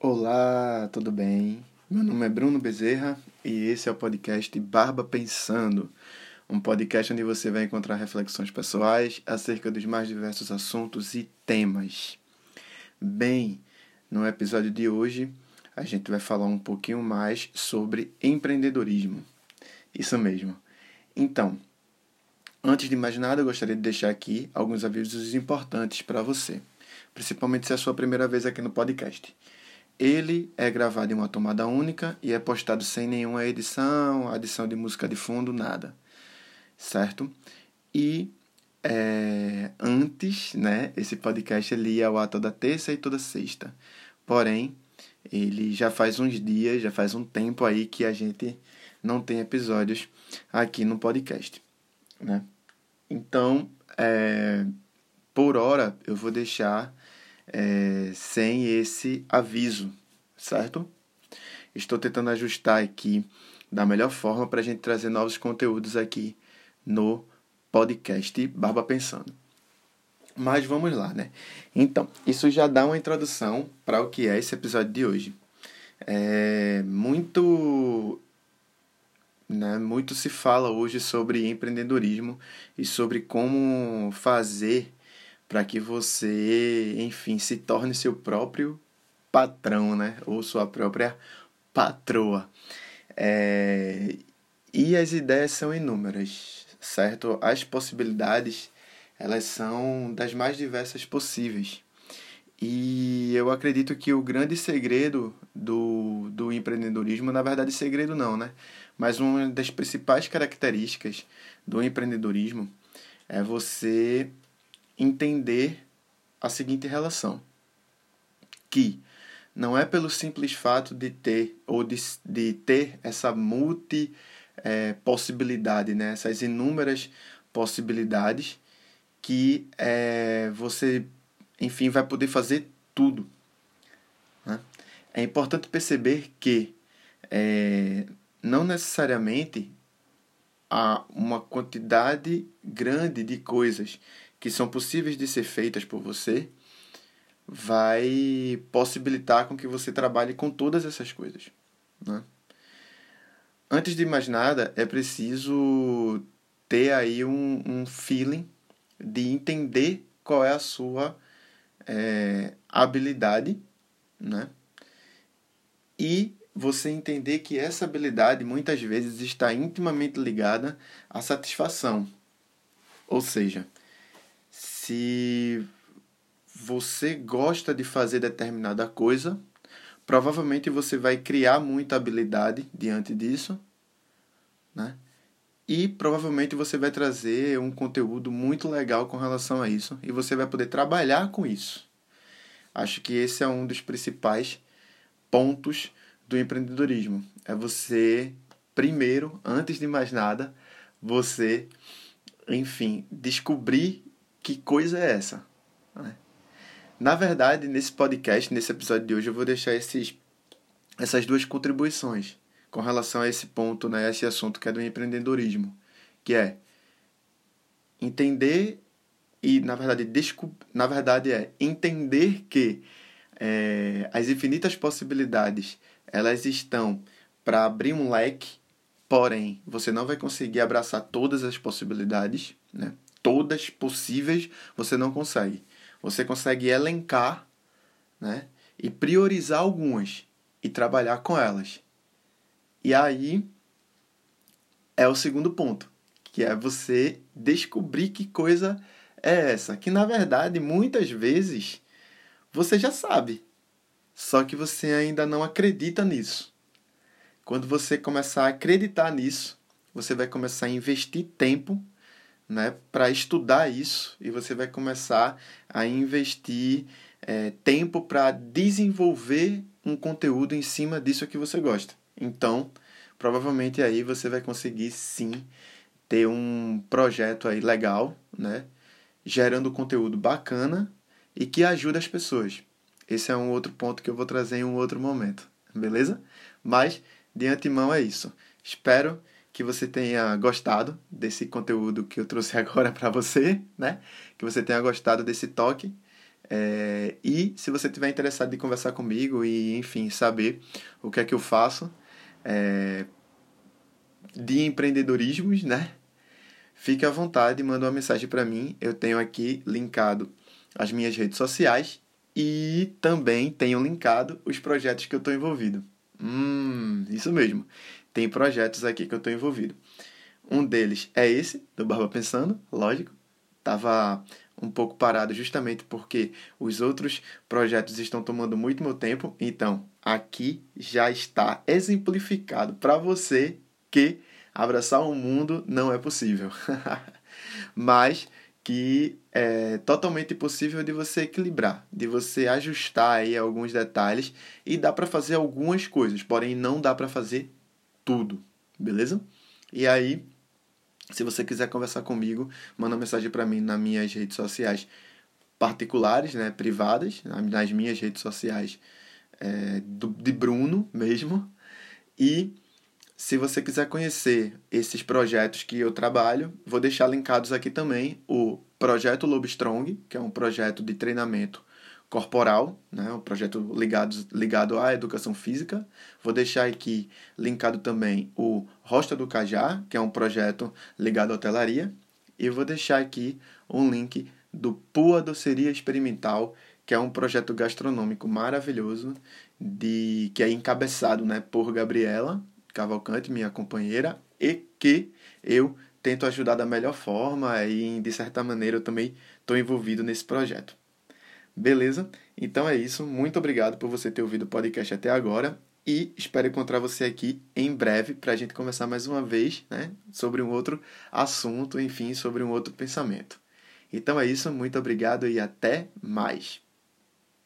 Olá, tudo bem? Meu nome é Bruno Bezerra e esse é o podcast Barba Pensando, um podcast onde você vai encontrar reflexões pessoais acerca dos mais diversos assuntos e temas. Bem, no episódio de hoje a gente vai falar um pouquinho mais sobre empreendedorismo. Isso mesmo. Então, antes de mais nada, eu gostaria de deixar aqui alguns avisos importantes para você, principalmente se é a sua primeira vez aqui no podcast. Ele é gravado em uma tomada única e é postado sem nenhuma edição, adição de música de fundo, nada. Certo? E é, antes, né, esse podcast ele ia ao ar toda terça e toda sexta. Porém, ele já faz uns dias, já faz um tempo aí que a gente não tem episódios aqui no podcast, né? Então, é, por hora, eu vou deixar é, sem esse aviso, certo? Estou tentando ajustar aqui da melhor forma para a gente trazer novos conteúdos aqui no podcast Barba Pensando. Mas vamos lá, né? Então, isso já dá uma introdução para o que é esse episódio de hoje. É muito né, muito se fala hoje sobre empreendedorismo e sobre como fazer para que você, enfim, se torne seu próprio patrão, né? Ou sua própria patroa. É... E as ideias são inúmeras, certo? As possibilidades, elas são das mais diversas possíveis. E eu acredito que o grande segredo do, do empreendedorismo, na verdade, segredo não, né? Mas uma das principais características do empreendedorismo é você entender a seguinte relação: que não é pelo simples fato de ter ou de, de ter essa multi é, possibilidade, né? essas inúmeras possibilidades que é, você, enfim, vai poder fazer tudo. Né? É importante perceber que é, não necessariamente há uma quantidade grande de coisas que são possíveis de ser feitas por você, vai possibilitar com que você trabalhe com todas essas coisas. Né? Antes de mais nada, é preciso ter aí um, um feeling de entender qual é a sua é, habilidade, né? E você entender que essa habilidade muitas vezes está intimamente ligada à satisfação. Ou seja, se você gosta de fazer determinada coisa, provavelmente você vai criar muita habilidade diante disso, né? E provavelmente você vai trazer um conteúdo muito legal com relação a isso e você vai poder trabalhar com isso. Acho que esse é um dos principais pontos do empreendedorismo. É você, primeiro, antes de mais nada, você, enfim, descobrir que coisa é essa? Né? Na verdade, nesse podcast, nesse episódio de hoje, eu vou deixar esses, essas duas contribuições com relação a esse ponto, né, esse assunto que é do empreendedorismo, que é entender e, na verdade, desco na verdade é entender que é, as infinitas possibilidades elas estão para abrir um leque, porém, você não vai conseguir abraçar todas as possibilidades, né? Todas possíveis, você não consegue. Você consegue elencar né, e priorizar algumas e trabalhar com elas. E aí é o segundo ponto, que é você descobrir que coisa é essa, que na verdade muitas vezes você já sabe, só que você ainda não acredita nisso. Quando você começar a acreditar nisso, você vai começar a investir tempo né, para estudar isso e você vai começar a investir é, tempo para desenvolver um conteúdo em cima disso que você gosta. Então, provavelmente aí você vai conseguir sim ter um projeto aí legal, né, gerando conteúdo bacana e que ajuda as pessoas. Esse é um outro ponto que eu vou trazer em um outro momento, beleza? Mas de antemão é isso. Espero que você tenha gostado desse conteúdo que eu trouxe agora para você, né? Que você tenha gostado desse toque. É, e se você tiver interessado em conversar comigo e, enfim, saber o que é que eu faço é, de empreendedorismos, né? Fique à vontade, manda uma mensagem para mim. Eu tenho aqui linkado as minhas redes sociais e também tenho linkado os projetos que eu estou envolvido. Hum, isso mesmo. Tem projetos aqui que eu estou envolvido. Um deles é esse, do Barba Pensando, lógico. Tava um pouco parado justamente porque os outros projetos estão tomando muito meu tempo. Então, aqui já está exemplificado para você que abraçar o um mundo não é possível. Mas que é totalmente possível de você equilibrar, de você ajustar aí alguns detalhes e dá para fazer algumas coisas, porém não dá para fazer tudo, beleza? E aí, se você quiser conversar comigo, manda uma mensagem para mim nas minhas redes sociais particulares, né, privadas, nas minhas redes sociais é, do, de Bruno mesmo. E se você quiser conhecer esses projetos que eu trabalho, vou deixar linkados aqui também o Projeto Lobo Strong, que é um projeto de treinamento corporal, né, um projeto ligado, ligado à educação física. Vou deixar aqui linkado também o Rosta do Cajá, que é um projeto ligado à hotelaria. E vou deixar aqui um link do Pua Doceria Experimental, que é um projeto gastronômico maravilhoso, de que é encabeçado né, por Gabriela, Cavalcante, minha companheira, e que eu tento ajudar da melhor forma e, de certa maneira, eu também estou envolvido nesse projeto. Beleza? Então é isso. Muito obrigado por você ter ouvido o podcast até agora e espero encontrar você aqui em breve para a gente conversar mais uma vez né, sobre um outro assunto, enfim, sobre um outro pensamento. Então é isso. Muito obrigado e até mais.